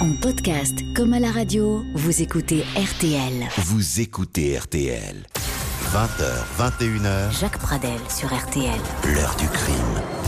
En podcast comme à la radio, vous écoutez RTL. Vous écoutez RTL. 20h, 21h, Jacques Pradel sur RTL. l'heure du crime.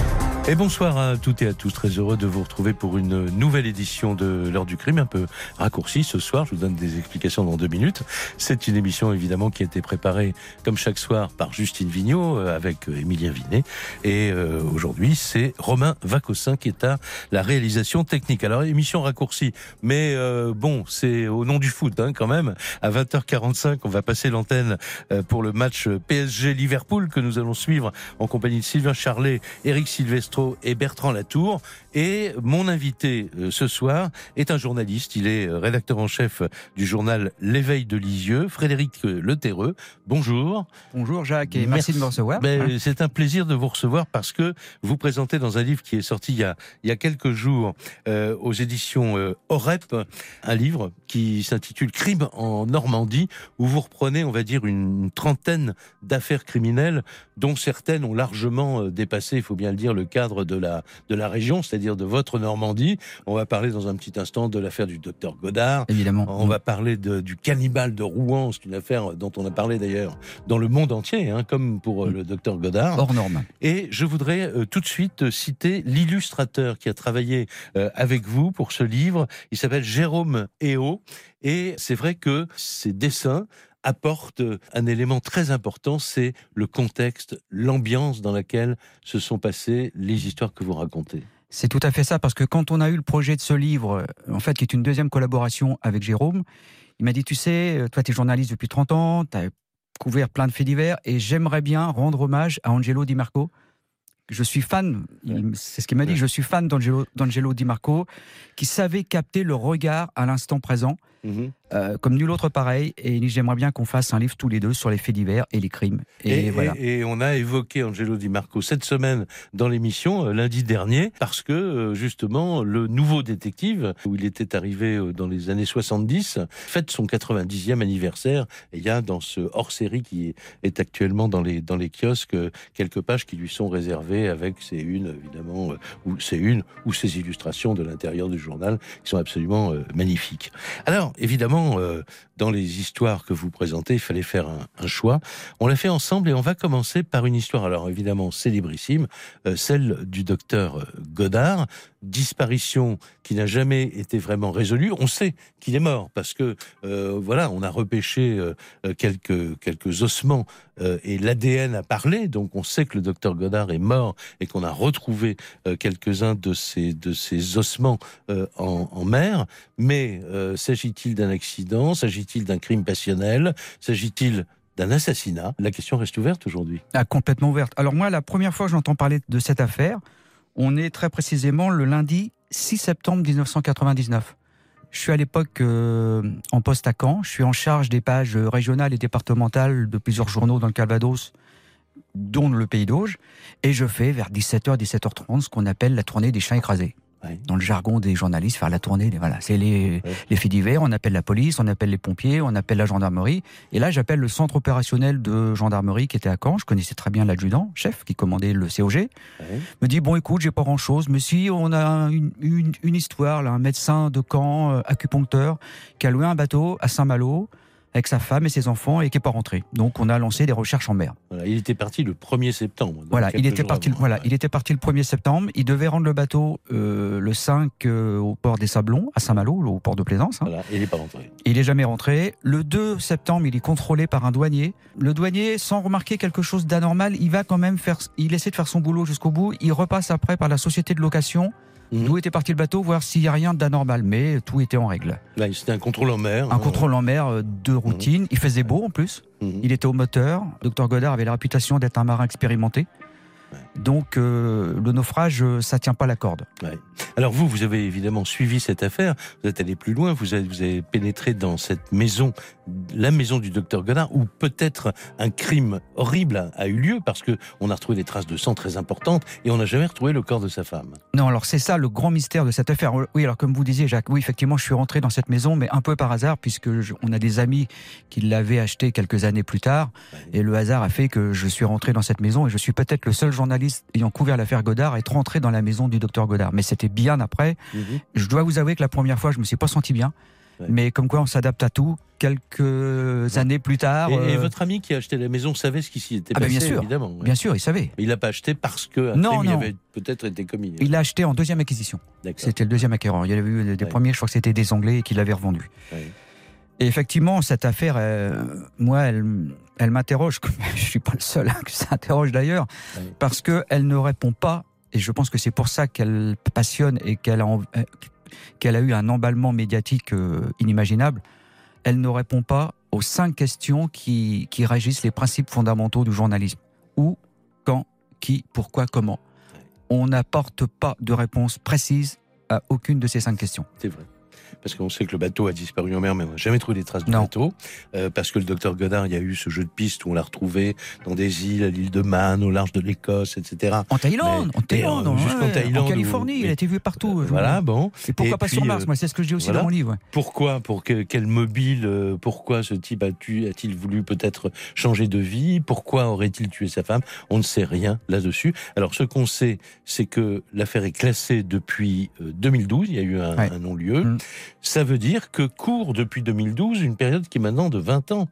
Et bonsoir à toutes et à tous, très heureux de vous retrouver pour une nouvelle édition de l'heure du crime, un peu raccourcie ce soir, je vous donne des explications dans deux minutes. C'est une émission évidemment qui a été préparée comme chaque soir par Justine Vignot euh, avec euh, Émilien Vinet. Et euh, aujourd'hui c'est Romain Vacossin qui est à la réalisation technique. Alors émission raccourcie, mais euh, bon c'est au nom du foot hein, quand même. À 20h45 on va passer l'antenne euh, pour le match PSG-Liverpool que nous allons suivre en compagnie de Sylvain Charlet, Eric Et Bertrand Latour. Et mon invité euh, ce soir est un journaliste. Il est euh, rédacteur en chef du journal L'éveil de Lisieux, Frédéric euh, Leterreux. Bonjour. Bonjour Jacques et merci, de me recevoir. Ben, C'est un plaisir de vous recevoir parce que vous présentez dans un livre qui est sorti il y a, il y a quelques jours euh, aux éditions euh, OREP un livre qui s'intitule Crime en Normandie où vous reprenez, on va dire, une, trentaine d'affaires criminelles dont certaines ont largement dépassé, il faut bien le dire, le cadre de la, de la région, c'est-à-dire de votre Normandie. On va parler dans un petit instant de l'affaire du docteur Godard. Évidemment. On va parler de- du cannibale de Rouen, c'est une affaire dont on a parlé d'ailleurs dans le monde entier, hein, comme pour euh, le docteur Godard. Hors norme. Et je voudrais euh, tout de suite euh, citer l'illustrateur qui a travaillé euh, avec vous pour ce livre. Il s'appelle Jérôme Eo. Et c'est vrai que ces dessins apportent euh, un élément très important, c'est le contexte, l'ambiance dans laquelle se sont passées les histoires que vous racontez. C'est tout à fait ça, parce que quand on a eu le projet de ce livre, euh, en fait, qui est une deuxième collaboration avec Jérôme, il m'a dit, tu sais, euh, toi, tu es journaliste depuis 30 ans, tu as couvert plein de faits divers, et j'aimerais bien rendre hommage à Angelo Di Marco. Je suis fan, c'est ce qu'il m'a dit, Ouais. je suis fan d'Angelo Di Marco, qui savait capter le regard à l'instant présent, euh, comme nul autre pareil, et il dit, j'aimerais bien qu'on fasse un livre tous les deux sur les faits divers et les crimes. Et, Et, voilà. et- et on a évoqué Angelo Di Marco cette semaine dans l'émission, euh, lundi dernier, parce que euh, justement, le nouveau détective, où il était arrivé dans les années 70, fête son 90e anniversaire. Et il y a dans ce hors-série qui est, actuellement dans les, dans les kiosques quelques pages qui lui sont réservées avec ces une, évidemment, ou ces une ou ces illustrations de l'intérieur du journal qui sont absolument magnifiques. Alors, évidemment, euh, dans les histoires que vous présentez, il fallait faire un, choix. On l'a fait ensemble et on va commencer par une histoire, alors évidemment célébrissime, euh, celle du docteur euh, Godard, disparition qui n'a jamais été vraiment résolue. On sait qu'il est mort parce que euh, voilà, on a repêché quelques quelques ossements et l'ADN a parlé, donc on sait que le docteur Godard est mort et qu'on a retrouvé quelques-uns de ces de ces ossements en, en mer. Mais s'agit-il d'un accident? S'agit-il d'un crime passionnel? S'agit-il d'un assassinat? La question reste ouverte aujourd'hui. Ah, complètement ouverte. Alors moi, la première fois que j'entends parler de cette affaire, on est très précisément le lundi 6 septembre 1999. Je suis à l'époque euh, en poste à Caen. Je suis en charge des pages régionales et départementales de plusieurs journaux dans le Calvados, dont le Pays d'Auge. Et je fais vers 17h, 17h30 ce qu'on appelle la tournée des chiens écrasés. Ouais. Dans le jargon des journalistes, faire la tournée, voilà, c'est les, les faits divers. On appelle la police, on appelle les pompiers, on appelle la gendarmerie. Et là, j'appelle le centre opérationnel de gendarmerie qui était à Caen. Je connaissais très bien l'adjudant, chef, qui commandait le COG. Ouais. Me dit bon, écoute, j'ai pas grand chose, mais si on a une, une, une histoire, là, un médecin de Caen, euh, acupuncteur, qui a loué un bateau à Saint-Malo avec sa femme et ses enfants et qui est pas rentré. Donc, on a lancé des recherches en mer. Voilà, il était parti le 1er septembre. Voilà, il était parti. avant. Voilà, Ouais. il était parti le 1er septembre. Il devait rendre le bateau euh, le 5 euh, au port des Sablons, à Saint-Malo, au port de Plaisance. hein. Voilà, il n'est pas rentré. Il est jamais rentré. Le 2 septembre, il est contrôlé par un douanier. Le douanier, sans remarquer quelque chose d'anormal, il va quand même faire, il essaie de faire son boulot jusqu'au bout. Il repasse après par la société de location, Mhm. d'où était parti le bateau, voir s'il y a rien d'anormal. Mais tout était en règle. Là, c'était un contrôle en mer. Un hein. contrôle en mer euh, de routine. Il faisait beau en plus. Mhm. Il était au moteur. Dr Godard avait la réputation d'être un marin expérimenté. Donc euh, le naufrage, euh, ça tient pas la corde. Ouais. Alors vous, vous avez évidemment suivi cette affaire, vous êtes allé plus loin, vous avez, vous avez pénétré dans cette maison, la maison du docteur Godard, où peut-être un crime horrible a, eu lieu, parce que on a retrouvé des traces de sang très importantes, et on n'a jamais retrouvé le corps de sa femme. Non, alors c'est ça le grand mystère de cette affaire. Oui, alors comme vous disiez, Jacques, oui, effectivement, je suis rentré dans cette maison, mais un peu par hasard, puisque je- on a des amis qui l'avaient acheté quelques années plus tard, et le hasard a fait que je suis rentré dans cette maison, et je suis peut-être le seul journaliste journalistes ayant couvert l'affaire Godard être rentrés dans la maison du docteur Godard. Mais c'était bien après. Mhm. Je dois vous avouer que la première fois, je me suis pas senti bien. Ouais. Mais comme quoi, on s'adapte à tout. Quelques années plus tard, Et, et euh, votre ami qui a acheté la maison savait ce qui s'y était Ah ben, passé, bien sûr. évidemment. ouais. bien sûr, il savait. Mais il l'a pas acheté parce que Non, crime non. avait peut-être été commis. Il l'a acheté en deuxième acquisition. C'était le deuxième acquéreur. Il y avait eu des premiers, je crois que c'était des Anglais et qui l'avaient revendu. Et effectivement, cette affaire, euh, moi, elle, elle m'interroge. Je suis pas le seul hein, que ça interroge d'ailleurs, parce que elle ne répond pas. Et je pense que c'est pour ça qu'elle passionne et qu'elle a, euh, qu'elle a eu un emballement médiatique euh, inimaginable. Elle ne répond pas aux cinq questions qui, qui régissent les principes fondamentaux du journalisme. Où, quand, qui, pourquoi, comment. On n'apporte pas de réponse précise à aucune de ces cinq questions. C'est vrai. Parce qu'on sait que le bateau a disparu en mer, mais on n'a jamais trouvé les traces du bateau. Euh, parce que le docteur Godard, il y a eu ce jeu de piste où on l'a retrouvé dans des îles, à l'île de Man, au large de l'Écosse, etc. En Thaïlande, Mais- en Thaïlande, en- ouais, Thaïlande en Californie, où- il a été vu partout. Euh, voilà, bon. Et pourquoi Et pas sur Mars euh, Moi, c'est ce que je dis aussi voilà. dans mon livre. Pourquoi Pour que, quel mobile euh, Pourquoi ce type a-t-il voulu peut-être changer de vie? Pourquoi aurait-il tué sa femme? On ne sait rien là-dessus. Alors, ce qu'on sait, c'est que l'affaire est classée depuis euh, 2012. Il y a eu un, Ouais. un non-lieu. Mm. Ça veut dire que court depuis 2012 une période qui est maintenant de 20 ans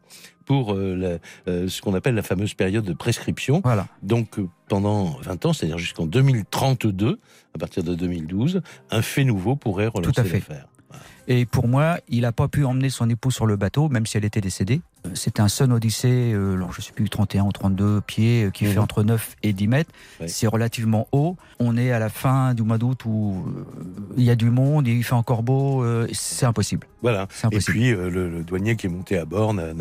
pour euh, la- euh, ce qu'on appelle la fameuse période de prescription. Voilà. Donc euh, pendant 20 ans, c'est-à-dire jusqu'en 2032, à partir de 2012, un fait nouveau pourrait relancer à fait. l'affaire. Et pour moi, il n'a pas pu emmener son épouse sur le bateau, même si elle était décédée. Euh, C'était un Sun Odyssey, euh, alors je sais plus, 31 ou 32 pieds, euh, qui Mhm. fait entre 9 et 10 mètres. C'est relativement haut. On est à la fin du mois d'août où euh, il y a du monde, il fait encore beau. c'est impossible. Voilà. C'est Et puis le, le douanier qui est monté à bord n'a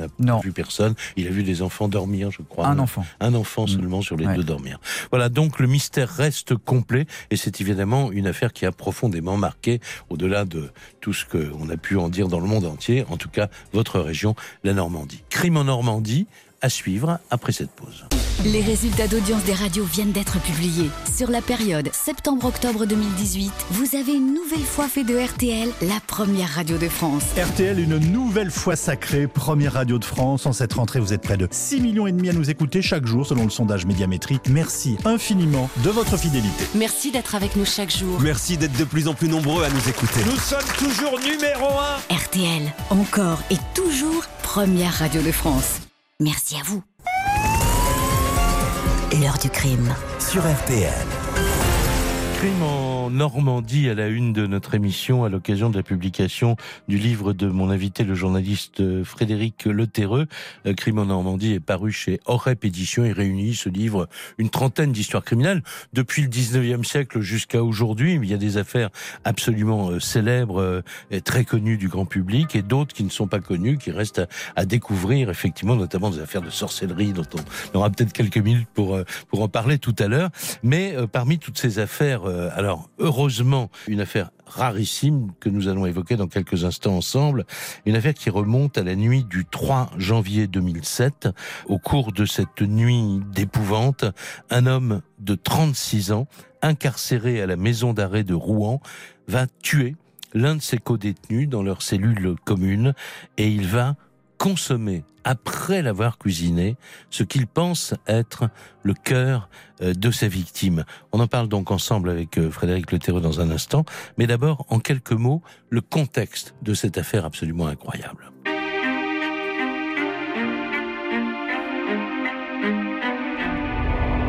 vu personne. Il a vu des enfants dormir, je crois. un enfant. Un enfant Mm. seulement sur les Ouais. deux dormir. Voilà, donc le mystère reste complet et c'est évidemment une affaire qui a profondément marqué, au-delà de tout ce qu'on a pu en dire dans le monde entier, en tout cas votre région, la Normandie. Crime en Normandie, à suivre après cette pause. Les résultats d'audience des radios viennent d'être publiés. Sur la période septembre-octobre 2018, vous avez une nouvelle fois fait de RTL la première radio de France. RTL, une nouvelle fois sacrée, première radio de France. En cette rentrée, vous êtes près de 6 millions et demi à nous écouter chaque jour selon le sondage médiamétrique. Merci infiniment de votre fidélité. Merci d'être avec nous chaque jour. Merci d'être de plus en plus nombreux à nous écouter. Nous sommes toujours numéro un. RTL, encore et toujours première radio de France. Merci à vous. L'heure du crime. Sur RTL. Crime en Normandie à la une de notre émission à l'occasion de la publication du livre de mon invité, le journaliste euh, Frédéric Leterreux. Euh, Crime en Normandie est paru chez Orep Éditions et réunit ce livre une trentaine d'histoires criminelles depuis le 19e siècle jusqu'à aujourd'hui. Il y a des affaires absolument euh, célèbres et très connues du grand public et d'autres qui ne sont pas connues, qui restent à, découvrir effectivement, notamment des affaires de sorcellerie dont on aura peut-être quelques minutes pour, pour en parler tout à l'heure. Mais parmi toutes ces affaires, euh, alors heureusement, une affaire rarissime que nous allons évoquer dans quelques instants ensemble, une affaire qui remonte à la nuit du 3 janvier 2007. Au cours de cette nuit d'épouvante, un homme de 36 ans, incarcéré à la maison d'arrêt de Rouen, va tuer l'un de ses co-détenus dans leur cellule commune et il va consommer, après l'avoir cuisiné, ce qu'il pense être le cœur euh, de sa victime. On en parle donc ensemble avec euh, Frédéric Leterreux dans un instant, mais d'abord, en quelques mots, le contexte de cette affaire absolument incroyable.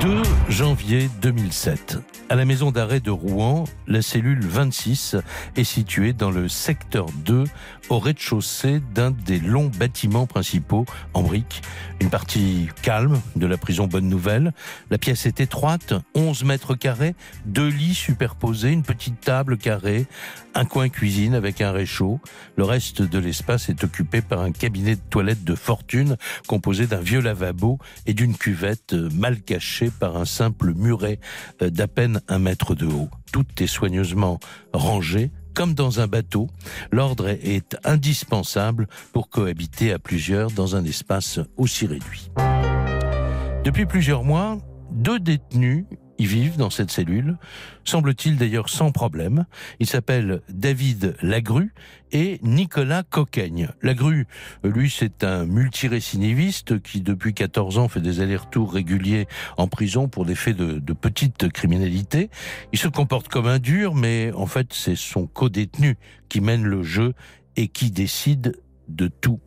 2 janvier 2007. À la maison d'arrêt de Rouen, la cellule 26 est située dans le secteur 2, au rez-de-chaussée d'un des longs bâtiments principaux en briques. Une partie calme de la prison Bonne Nouvelle. La pièce est étroite, 11 mètres carrés, deux lits superposés, une petite table carrée, un coin cuisine avec un réchaud. Le reste de l'espace est occupé par un cabinet de toilette de fortune composé d'un vieux lavabo et d'une cuvette mal cachée par un simple muret euh, d'à peine un mètre de haut. Tout est soigneusement rangé, comme dans un bateau. L'ordre est indispensable pour cohabiter à plusieurs dans un espace aussi réduit. Depuis plusieurs mois, deux détenus y vivent dans cette cellule, semble-t-il d'ailleurs sans problème. Il s'appelle David Lagru et Nicolas Coquaigne. Lagru, lui, c'est un multiréciniviste qui, depuis 14 ans, fait des allers-retours réguliers en prison pour des faits de, petite criminalité. Il se comporte comme un dur, mais en fait, c'est son co-détenu qui mène le jeu et qui décide de tout.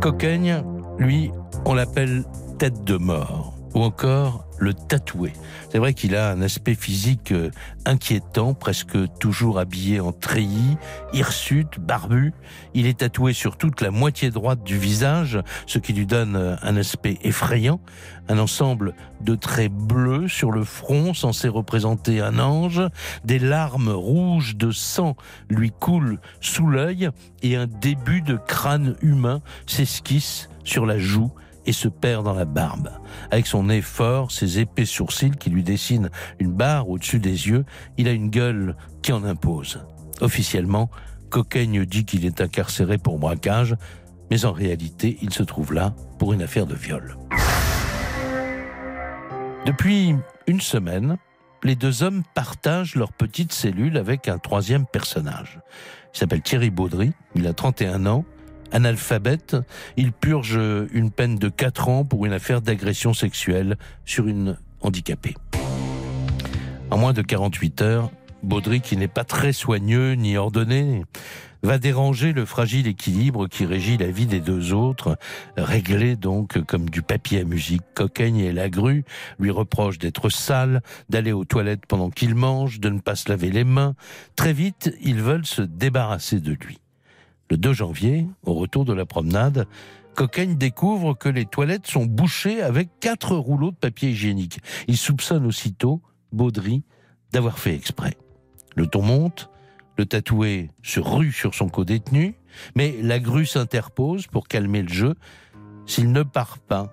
Coquaigne, lui, on l'appelle tête de mort ou encore le tatoué. C'est vrai qu'il a un aspect physique euh, inquiétant, presque toujours habillé en treillis, hirsute, barbu. Il est tatoué sur toute la moitié droite du visage, ce qui lui donne euh, un aspect effrayant. Un ensemble de traits bleus sur le front censé représenter un ange. Des larmes rouges de sang lui coulent sous l'œil et un début de crâne humain s'esquisse sur la joue et se perd dans la barbe. Avec son nez fort, ses épais sourcils qui lui dessinent une barre au-dessus des yeux, il a une gueule qui en impose. Officiellement, Coquaigne dit qu'il est incarcéré pour braquage, mais en réalité, il se trouve là pour une affaire de viol. Depuis une semaine, les deux hommes partagent leur petite cellule avec un troisième personnage. Il s'appelle Thierry Baudry, il a 31 ans, Analphabète, il purge une peine de 4 ans pour une affaire d'agression sexuelle sur une handicapée. En moins de 48 heures, Baudry, qui n'est pas très soigneux ni ordonné, va déranger le fragile équilibre qui régit la vie des deux autres, réglé donc comme du papier à musique. Coquaigne et la grue lui reprochent d'être sale, d'aller aux toilettes pendant qu'il mange, de ne pas se laver les mains. Très vite, ils veulent se débarrasser de lui. Le 2 janvier, au retour de la promenade, Coquaigne découvre que les toilettes sont bouchées avec quatre rouleaux de papier hygiénique. Il soupçonne aussitôt Baudry d'avoir fait exprès. Le ton monte, le tatoué se rue sur son co-détenu, mais la grue s'interpose pour calmer le jeu. S'il ne part pas,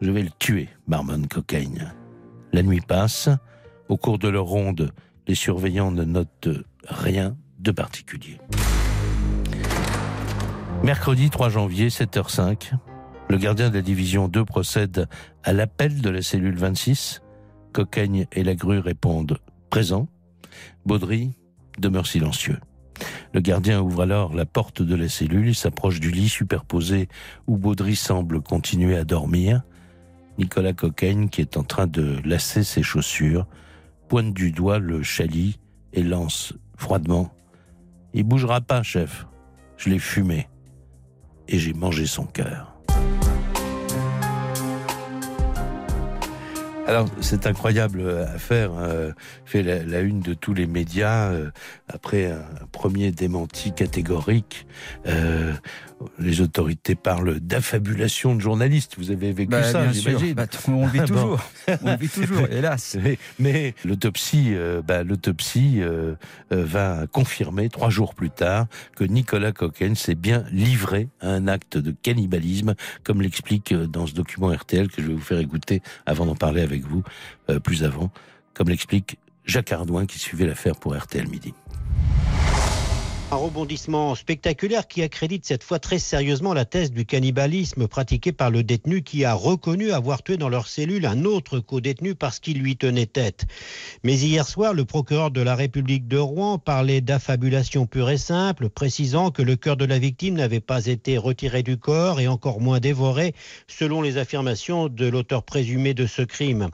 je vais le tuer, marmonne Coquaigne. La nuit passe. Au cours de leur ronde, les surveillants ne notent rien de particulier. Mercredi 3 janvier, 7h05, le gardien de la division 2 procède à l'appel de la cellule 26. Coquaigne et la grue répondent présent. Baudry demeure silencieux. Le gardien ouvre alors la porte de la cellule, il s'approche du lit superposé où Baudry semble continuer à dormir. Nicolas Coquaigne, qui est en train de lasser ses chaussures, pointe du doigt le chalit et lance froidement Il bougera pas, chef. Je l'ai fumé et j'ai mangé son cœur. Alors, cette incroyable affaire euh, fait la, une de tous les médias euh, après un, premier démenti catégorique. Euh, les autorités parlent d'affabulation de journalistes. Vous avez vécu bah, ça, j'imagine. Bah, on le vit toujours. on le vit toujours, hélas. Mais, l'autopsie, euh, bah, l'autopsie euh, euh, va confirmer trois jours plus tard que Nicolas Coquelin s'est bien livré à un acte de cannibalisme, comme l'explique dans ce document RTL que je vais vous faire écouter avant d'en parler avec vous plus avant, comme l'explique Jacques Ardouin qui suivait l'affaire pour RTL Midi. Un rebondissement spectaculaire qui accrédite cette fois très sérieusement la thèse du cannibalisme pratiqué par le détenu qui a reconnu avoir tué dans leur cellule un autre co-détenu parce qu'il lui tenait tête. Mais hier soir, le procureur de la République de Rouen parlait d'affabulation pure et simple, précisant que le cœur de la victime n'avait pas été retiré du corps et encore moins dévoré, selon les affirmations de l'auteur présumé de ce crime.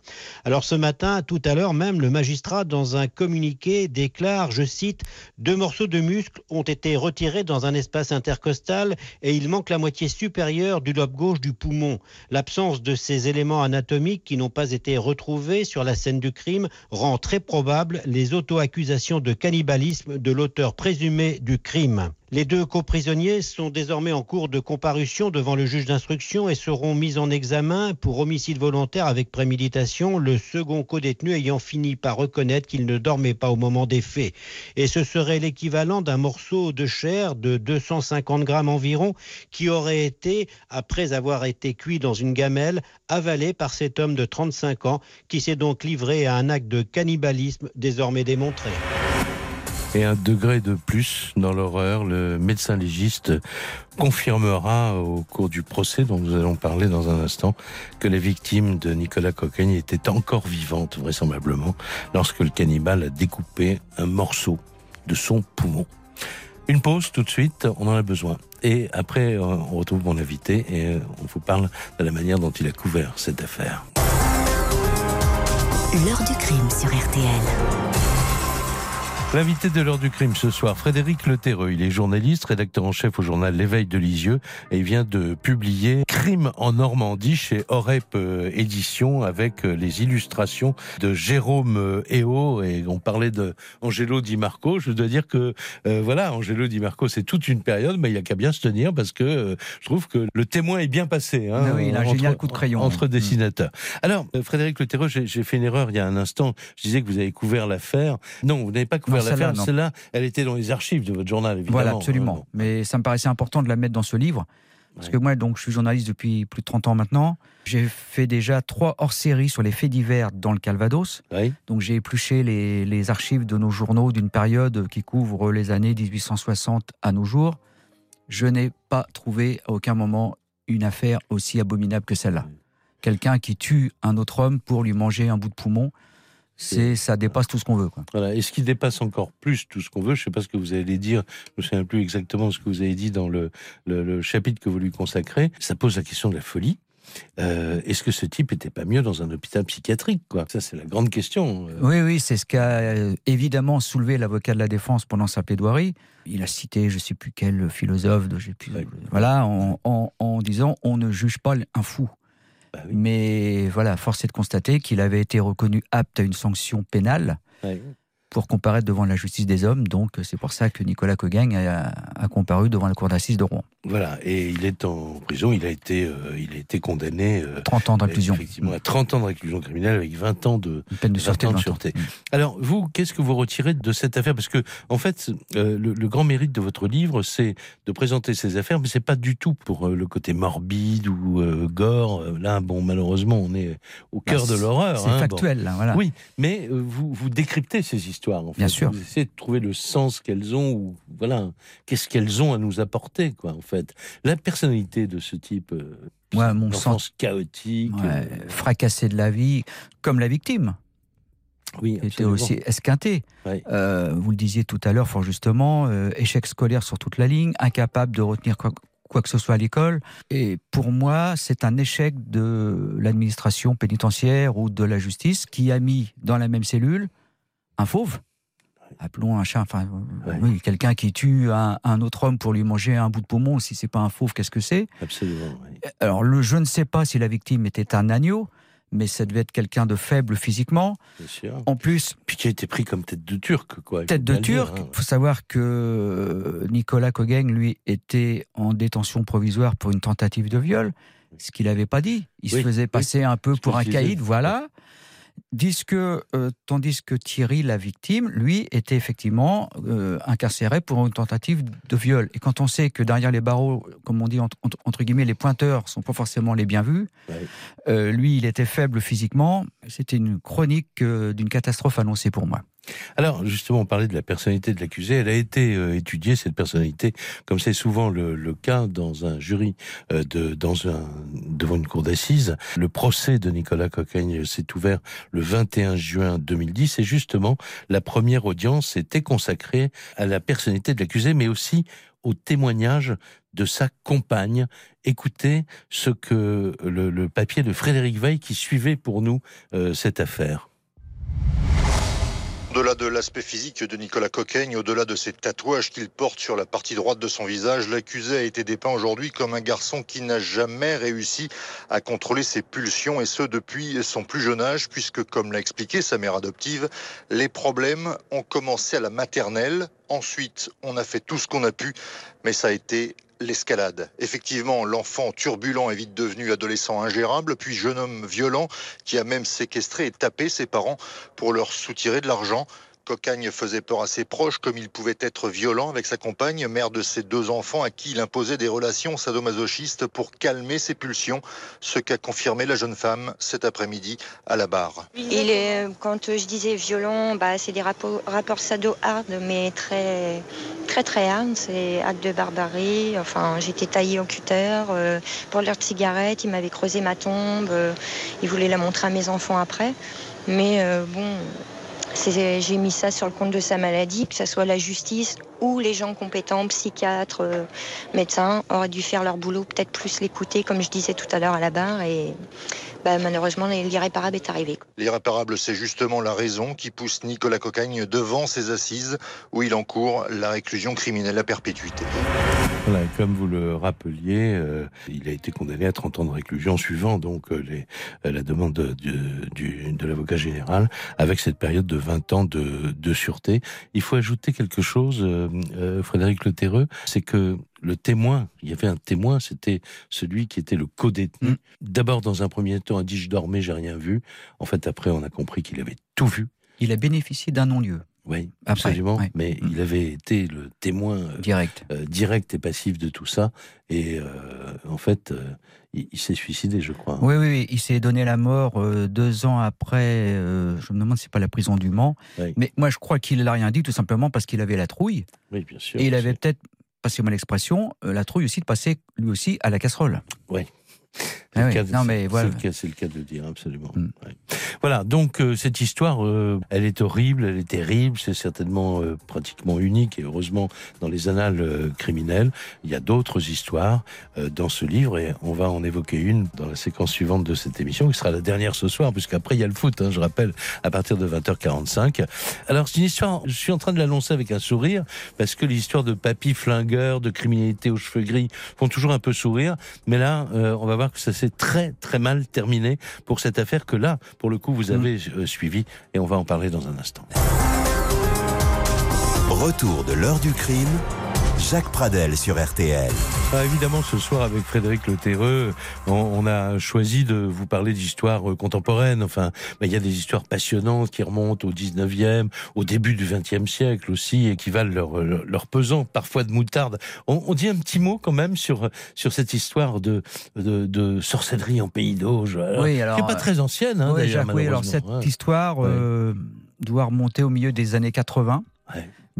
Alors ce matin, tout à l'heure même, le magistrat, dans un communiqué, déclare, je cite, deux morceaux de muscle ont été retirés dans un espace intercostal et il manque la moitié supérieure du lobe gauche du poumon. L'absence de ces éléments anatomiques qui n'ont pas été retrouvés sur la scène du crime rend très probable les auto-accusations de cannibalisme de l'auteur présumé du crime. Les deux coprisonniers sont désormais en cours de comparution devant le juge d'instruction et seront mis en examen pour homicide volontaire avec préméditation, le second codétenu ayant fini par reconnaître qu'il ne dormait pas au moment des faits. Et ce serait l'équivalent d'un morceau de chair de 250 grammes environ qui aurait été, après avoir été cuit dans une gamelle, avalé par cet homme de 35 ans qui s'est donc livré à un acte de cannibalisme désormais démontré. Et un degré de plus dans l'horreur, le médecin légiste confirmera au cours du procès dont nous allons parler dans un instant que les victimes de Nicolas Cocagne étaient encore vivantes vraisemblablement lorsque le cannibale a découpé un morceau de son poumon. Une pause tout de suite, on en a besoin. Et après, on retrouve mon invité et on vous parle de la manière dont il a couvert cette affaire. L'heure du crime sur RTL. L'invité de l'heure du crime ce soir, Frédéric Leterreux. Il est journaliste, rédacteur en chef au journal L'éveil de Lisieux et il vient de publier Crime en Normandie chez Orep euh, Édition avec euh, les illustrations de Jérôme Eo euh, et on parlait de Angelo Di Marco. Je dois dire que voilà, Angelo Di Marco, c'est toute une période, mais il a qu'à bien se tenir parce que je trouve que le témoin est bien passé. Hein, oui, il a un génial coup de crayon. Entre dessinateurs. Alors, Frédéric Leterreux, j'ai fait une erreur il y a un instant. Je disais que vous avez couvert l'affaire. Non, vous n'avez pas couvert celle-là, elle était dans les archives de votre journal, évidemment. Voilà, absolument. Mais ça me paraissait important de la mettre dans ce livre. Parce que moi, donc, je suis journaliste depuis plus de 30 ans maintenant. J'ai fait déjà trois hors-séries sur les faits divers dans le Calvados. Donc, j'ai épluché les, les, archives de nos journaux d'une période qui couvre les années 1860 à nos jours. Je n'ai pas trouvé à aucun moment une affaire aussi abominable que celle-là. Quelqu'un qui tue un autre homme pour lui manger un bout de poumon c'est ça dépasse tout ce qu'on veut. Quoi. Voilà. Et ce qui dépasse encore plus tout ce qu'on veut, je ne sais pas ce que vous allez dire, je ne me souviens plus exactement ce que vous avez dit dans le, le, chapitre que vous lui consacrez, ça pose la question de la folie. Euh, est-ce que ce type était pas mieux dans un hôpital psychiatrique quoi? Ça, c'est la grande question. Euh. Oui, oui, c'est ce qu'a euh, évidemment soulevé l'avocat de la défense pendant sa plaidoirie. Il a cité, je ne sais plus quel philosophe, de, plus, voilà, en, en, en, disant on ne juge pas un fou. Bah Mais voilà, force est de constater qu'il avait été reconnu apte à une sanction pénale pour comparaître devant la justice des hommes. Donc c'est pour ça que Nicolas Cogagne a, comparu devant la cour d'assises de Rouen. Voilà, et il est en prison, il a été, euh, il a été condamné... 30 euh, ans de réclusion. Effectivement, à 30 ans de réclusion criminelle avec 20 ans de, peine de sûreté. Mm. Alors vous, qu'est-ce que vous retirez de cette affaire? Parce que en fait, euh, le, grand mérite de votre livre, c'est de présenter ces affaires, mais c'est pas du tout pour le côté morbide ou gore. Là, bon, malheureusement, on est au cœur bah, de l'horreur. C'est hein, factuel, là, voilà. Oui, mais vous, vous décryptez ces histoires. Bien sûr. Vous essayez de trouver le sens qu'elles ont, ou voilà, qu'est-ce qu'elles ont à nous apporter, quoi, en fait. La personnalité de ce type. Euh, mon sens chaotique, euh, fracassé de la vie, comme la victime. Oui, était aussi esquinté. Euh, vous le disiez tout à l'heure, fort justement, échec scolaire sur toute la ligne, incapable de retenir quoi, quoi que ce soit à l'école. Et pour moi, c'est un échec de l'administration pénitentiaire ou de la justice qui a mis dans la même cellule un fauve, appelons un chat, enfin, oui, quelqu'un qui tue un, autre homme pour lui manger un bout de poumon, si c'est pas un fauve, qu'est-ce que c'est? Absolument. Alors, le, je ne sais pas si la victime était un agneau, mais ça devait être quelqu'un de faible physiquement. Bien sûr. En plus. Puis qui a été pris comme tête de turc, quoi. Tête de turc. Il hein. faut savoir que Nicolas Cogagne, lui, était en détention provisoire pour une tentative de viol. Ce qu'il n'avait pas dit. Il se faisait passer un peu pour un caïd, voilà que, euh, tandis que Thierry, la victime, lui, était effectivement euh, incarcéré pour une tentative de viol. Et quand on sait que derrière les barreaux, comme on dit entre, guillemets, les pointeurs sont pas forcément les bien vus, euh, lui, il était faible physiquement. C'était une chronique d'une catastrophe annoncée pour moi. Alors, justement, on parlait de la personnalité de l'accusé. Elle a été euh, étudiée, cette personnalité, comme c'est souvent le, cas dans un jury, euh, de, dans un, devant une cour d'assises. Le procès de Nicolas Cocagne s'est ouvert le 21 juin 2010 et justement, la première audience était consacrée à la personnalité de l'accusé, mais aussi au témoignage de sa compagne. Écoutez ce que le, papier de Frédéric Veil qui suivait pour nous euh, cette affaire. Au-delà de l'aspect physique de Nicolas Coquaigne, au-delà de ses tatouages qu'il porte sur la partie droite de son visage, l'accusé a été dépeint aujourd'hui comme un garçon qui n'a jamais réussi à contrôler ses pulsions et ce depuis son plus jeune âge puisque comme l'a expliqué sa mère adoptive, les problèmes ont commencé à la maternelle. Ensuite, on a fait tout ce qu'on a pu, mais ça a été l'escalade. Effectivement, l'enfant turbulent est vite devenu adolescent ingérable, puis jeune homme violent qui a même séquestré et tapé ses parents pour leur soutirer de l'argent Cocagne faisait peur à ses proches, comme il pouvait être violent avec sa compagne, mère de ses deux enfants, à qui il imposait des relations sadomasochistes pour calmer ses pulsions, ce qu'a confirmé la jeune femme cet après-midi à la barre. Il est, quand je disais violent, bah, c'est des rapports, rapports sado-hard, mais très, très, très hard. C'est acte de barbarie. Enfin, j'étais taillée au cutter. Euh, pour leur cigarette, il m'avait creusé ma tombe. Euh, il voulait la montrer à mes enfants après. Mais euh, bon, j'ai mis ça sur le compte de sa maladie, que ce soit la justice ou les gens compétents, psychiatres, euh, médecins, auraient dû faire leur boulot, peut-être plus l'écouter, comme je disais tout à l'heure à la barre. Et bah, malheureusement, l'irréparable est arrivé. L'irréparable, c'est justement la raison qui pousse Nicolas Cocagne devant ses assises, où il encourt la réclusion criminelle à perpétuité. Voilà, comme vous le rappeliez, euh, il a été condamné à 30 ans de réclusion suivant donc euh, les, la demande de, l'avocat général, avec cette période de 20 ans de, de sûreté. Il faut ajouter quelque chose euh, Frédéric Le Terreux, c'est que le témoin, il y avait un témoin, c'était celui qui était le co-détenu. Mm. D'abord, dans un premier temps, a dit je dormais, j'ai rien vu. En fait, après, on a compris qu'il avait tout vu. Il a bénéficié d'un non-lieu. Oui, absolument. Mais mm. il avait été le témoin euh, direct, euh, direct et passif de tout ça. Et en fait, il, s'est suicidé, je crois. Oui, oui, il s'est donné la mort euh, deux ans après. Euh, je me demande si c'est pas la prison du Mans. Mais moi, je crois qu'il n'a rien dit tout simplement parce qu'il avait la trouille. Oui, bien sûr. Et il avait peut-être, passez-moi l'expression, euh, la trouille aussi de passer lui aussi à la casserole. Oui. C'est le, cas de le dire, absolument. Mm. Voilà, donc euh, cette histoire, euh, elle est horrible, elle est terrible, c'est certainement euh, pratiquement unique et heureusement dans les annales criminelles. Il y a d'autres histoires dans ce livre et on va en évoquer une dans la séquence suivante de cette émission qui sera la dernière ce soir puisqu'après il y a le foot, hein, je rappelle, à partir de 20h45. Alors c'est une histoire, je suis en train de l'annoncer avec un sourire parce que l'histoire de papy flingueur, de criminalité aux cheveux gris font toujours un peu sourire, mais là on va voir que ça s'est très très mal terminé pour cette affaire que là, pour le coup, vous avez mm. euh, suivi et on va en parler dans un instant. Retour de l'heure du crime Jacques Pradel sur RTL. Ah, évidemment, ce soir avec Frédéric Le Terreux, on, a choisi de vous parler d'histoires euh, contemporaines. Enfin, il y a des histoires passionnantes qui remontent au 19e, au début du 20e siècle aussi, et qui valent leur, leur, pesant, parfois de moutarde. On, dit un petit mot quand même sur, sur cette histoire de, de, sorcellerie en pays d'Auge, oui, alors, qui n'est pas très ancienne. Hein, oui, Jacques, oui, alors cette histoire euh, doit remonter au milieu des années 80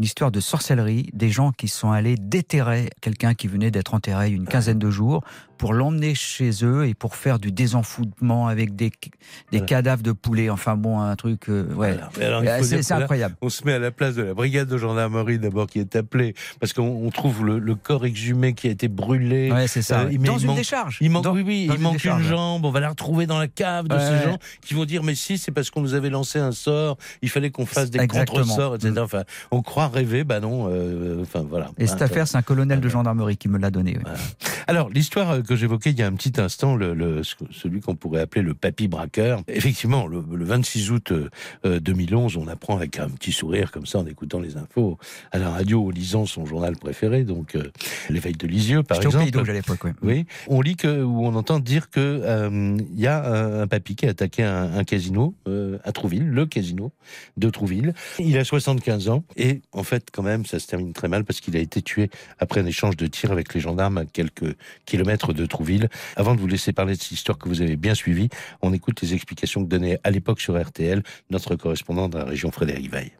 une histoire de sorcellerie, des gens qui sont allés déterrer quelqu'un qui venait d'être enterré une quinzaine de jours pour l'emmener chez eux et pour faire du désenfoutement avec des, des cadavres de poulet. Enfin bon, un truc. Euh, ouais. C'est incroyable. on se met à la place de la brigade de gendarmerie d'abord qui est appelée parce qu'on trouve le, corps exhumé qui a été brûlé. Ouais, c'est ça. Euh, dans une décharge. Il manque, oui, oui, il manque une jambe. On va la retrouver dans la cave de ces gens qui vont dire mais si c'est parce qu'on nous avait lancé un sort, il fallait qu'on fasse des contre-sorts, etc. Mm. Enfin, on croit rêver, bah non. Euh, enfin voilà. Et cette affaire, c'est un colonel de gendarmerie qui me l'a donné. Alors l'histoire que j'évoquais il y a un petit instant, le, celui qu'on pourrait appeler le papy braqueur. Effectivement, le, 26 août 2011, euh, on apprend avec un petit sourire comme ça en écoutant les infos à la radio, en lisant son journal préféré, donc euh, l'éveil de Lisieux par exemple. Au à l'époque, oui. oui. On lit que ou on entend dire que euh, il y a un, papy qui a attaqué un, casino à Trouville, le casino de Trouville. Il a 75 ans et en fait quand même ça se termine très mal parce qu'il a été tué après un échange de tirs avec les gendarmes à quelques kilomètres de Trouville. Avant de vous laisser parler de cette histoire que vous avez bien suivie, on écoute les explications que donnait à l'époque sur RTL notre correspondant de la région Frédéric Veil.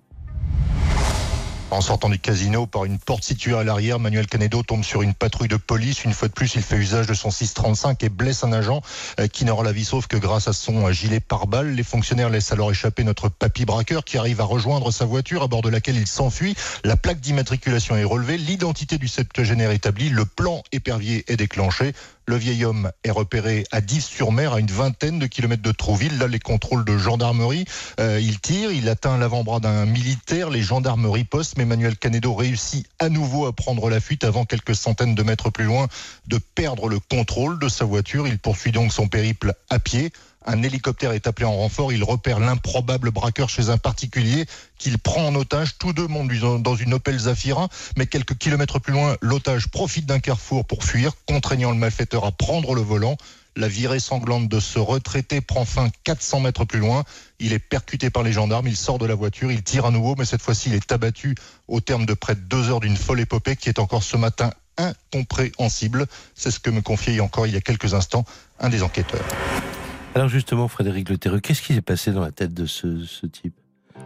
En sortant du casino par une porte située à l'arrière, Manuel Canedo tombe sur une patrouille de police. Une fois de plus, il fait usage de son 635 et blesse un agent euh, qui n'aura la vie sauf que grâce à son euh, gilet pare-balles. Les fonctionnaires laissent alors échapper notre papy braqueur qui arrive à rejoindre sa voiture à bord de laquelle il s'enfuit. La plaque d'immatriculation est relevée, l'identité du septuagénaire établie, le plan épervier est déclenché. Le vieil homme est repéré à 10 sur mer, à une vingtaine de kilomètres de Trouville. Là, les contrôles de gendarmerie. Euh, il tire, il atteint l'avant-bras d'un militaire. Les gendarmeries postent. Mais Manuel Canedo réussit à nouveau à prendre la fuite avant quelques centaines de mètres plus loin de perdre le contrôle de sa voiture. Il poursuit donc son périple à pied. Un hélicoptère est appelé en renfort. Il repère l'improbable braqueur chez un particulier qu'il prend en otage. Tous deux montent dans une Opel Zafira. Mais quelques kilomètres plus loin, l'otage profite d'un carrefour pour fuir, contraignant le malfaiteur à prendre le volant. La virée sanglante de ce retraité prend fin 400 mètres plus loin. Il est percuté par les gendarmes, il sort de la voiture, il tire à nouveau, mais cette fois-ci il est abattu au terme de près de deux heures d'une folle épopée qui est encore ce matin incompréhensible. C'est ce que me confiait encore il y a quelques instants un des enquêteurs. Alors justement, Frédéric Le qu'est-ce qui s'est passé dans la tête de ce, type?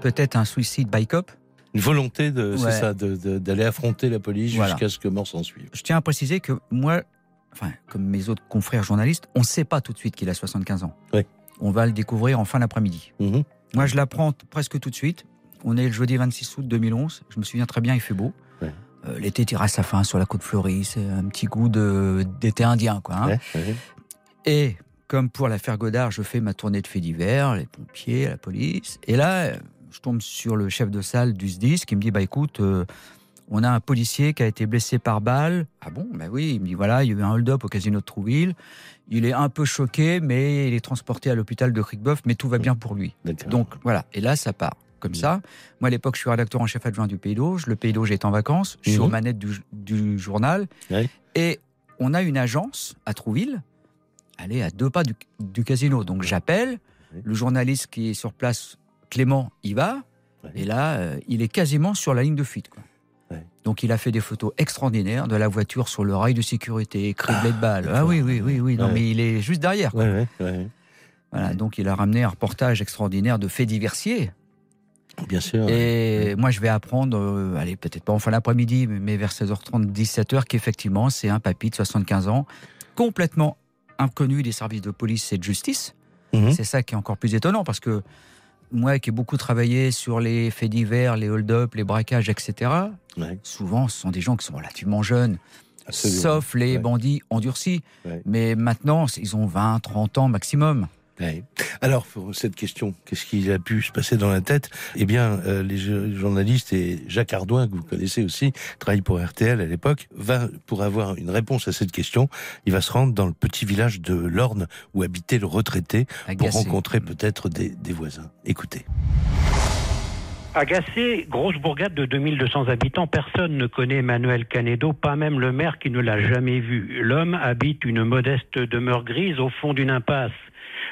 Peut-être un suicide by cop une volonté de, c'est ça, d'aller affronter la police jusqu'à ce que mort s'en suive. Je tiens à préciser que moi, enfin, comme mes autres confrères journalistes, on ne sait pas tout de suite qu'il a 75 ans. On va le découvrir en fin d'après-midi. Mhm. Moi, je l'apprends presque tout de suite. On est le jeudi 26 août 2011. Je me souviens très bien, il fait beau. Euh, l'été tire à sa fin sur la côte fleurie. C'est un petit goût d'été indien, quoi. Hein. Et comme pour l'affaire Godard, je fais ma tournée de faits divers, les pompiers, la police. Et là, je tombe sur le chef de salle du SDIS qui me dit, bah écoute, euh, on a un policier qui a été blessé par balle. Ah bon? Ben oui, il me dit, voilà, il y a eu un hold-up au casino de Trouville. Il est un peu choqué, mais il est transporté à l'hôpital de Cricboeuf, mais tout va bien pour lui. Donc voilà, et là, ça part comme ça. Moi, à l'époque, je suis rédacteur en chef adjoint du Pays d'Auge. Le Pays d'Auge est en vacances. Je suis aux mhm. manettes du, journal. Et on a une agence à Trouville elle est à deux pas du, casino. Donc j'appelle, le journaliste qui est sur place, Clément, y va, et là, euh, il est quasiment sur la ligne de fuite. Donc il a fait des photos extraordinaires de la voiture sur le rail de sécurité, criblé de balles. Ah oui, oui, oui, oui, non, mais il est juste derrière. Voilà, donc il a ramené un reportage extraordinaire de faits diversiers. Bien sûr. Et moi, je vais apprendre, euh, allez, peut-être pas en fin d'après-midi, mais vers 16h30, 17h, qu'effectivement, c'est un papy de 75 ans, complètement inconnu des services de police et de justice. Mhm. C'est ça qui est encore plus étonnant parce que moi qui ai beaucoup travaillé sur les faits divers, les hold-up, les braquages, etc., souvent ce sont des gens qui sont relativement jeunes. Sauf les bandits endurcis. Mais maintenant, ils ont 20, 30 ans maximum. Alors, pour cette question, qu'est-ce qui a pu se passer dans la tête? Eh bien, euh, les journalistes et Jacques Ardouin, que vous connaissez aussi, travaille pour RTL à l'époque, va, pour avoir une réponse à cette question, il va se rendre dans le petit village de Lorne où habitait le retraité pour rencontrer peut-être des, des voisins. Écoutez. Agacé, grosse bourgade de 2200 habitants, personne ne connaît Emmanuel Canedo, pas même le maire qui ne l'a jamais vu. L'homme habite une modeste demeure grise au fond d'une impasse.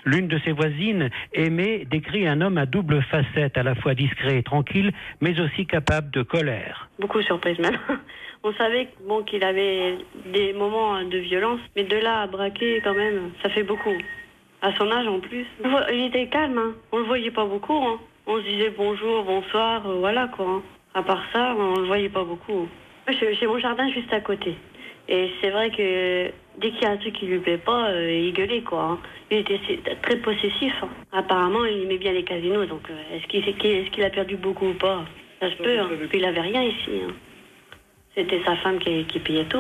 L'une de ses voisines, Aimée, décrit un homme à double facette, à la fois discret et tranquille, mais aussi capable de colère. Beaucoup surprise même. On savait bon, qu'il avait des moments de violence, mais de là à braquer quand même, ça fait beaucoup. À son âge en plus. Il était calme, hein. on le voyait pas beaucoup. Hein. On se disait bonjour, bonsoir, euh, voilà quoi. Hein. À part ça, on le voyait pas beaucoup. J'ai mon jardin juste à côté. Et c'est vrai que dès qu'il y a un truc qui lui plaît pas, euh, il gueulait quoi. Hein. Il était très possessif. Hein. Apparemment, il aimait bien les casinos, donc euh, est-ce qu'il est a perdu beaucoup ou pas? Ça se peut. Hein. Il avait rien ici. C'était sa femme qui payait tout.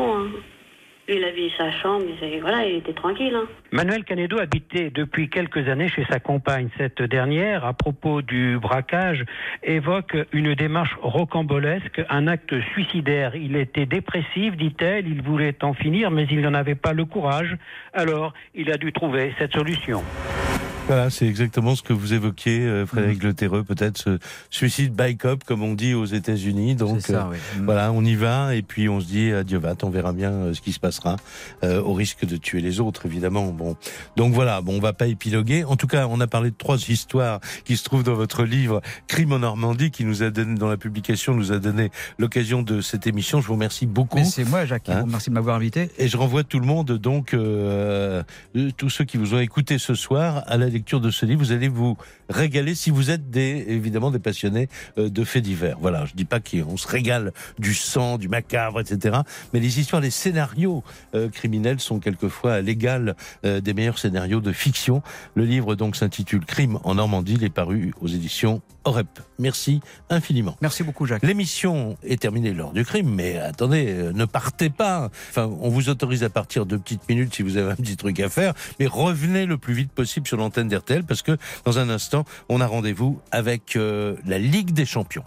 Il avait sa chambre, il était tranquille. Hein. Manuel Canedo habitait depuis quelques années chez sa compagne. Cette dernière, à propos du braquage, évoque une démarche rocambolesque, un acte suicidaire. Il était dépressif, dit-elle, il voulait en finir, mais il n'en avait pas le courage. Alors, il a dû trouver cette solution. Voilà, c'est exactement ce que vous évoquiez, euh, Frédéric mmh. Le Terreux, peut-être ce suicide by cop, comme on dit aux États-Unis. Donc euh, mmh. voilà, on y va et puis on se dit adieu va, on verra bien euh, ce qui se passera, au risque de tuer les autres, évidemment. Bon, donc voilà, bon, on va pas épiloguer. En tout cas, on a parlé de trois histoires qui se trouvent dans votre livre Crime en Normandie, qui nous a donné dans la publication, nous a donné l'occasion de cette émission. Je vous remercie beaucoup. C'est moi, Jacques. Hein merci de m'avoir invité. Et je renvoie tout le monde, donc tous ceux qui vous ont écouté ce soir, à la lecture de ce livre. Vous allez vous régaler si vous êtes des, évidemment des passionnés euh, de faits divers. Voilà, je dis pas qu'on se régale du sang, du macabre, etc. Mais les histoires, les scénarios euh, criminels sont quelquefois à l'égal euh, des meilleurs scénarios de fiction. Le livre donc s'intitule Crime en Normandie. Il est paru aux éditions Orep. Merci infiniment. Merci beaucoup, Jacques. L'émission est terminée lors du crime, mais attendez, ne partez pas. Enfin, on vous autorise à partir de petites minutes si vous avez un petit truc à faire, mais revenez le plus vite possible sur l'antenne d'RTL parce que dans un instant, on a rendez-vous avec euh, la Ligue des Champions.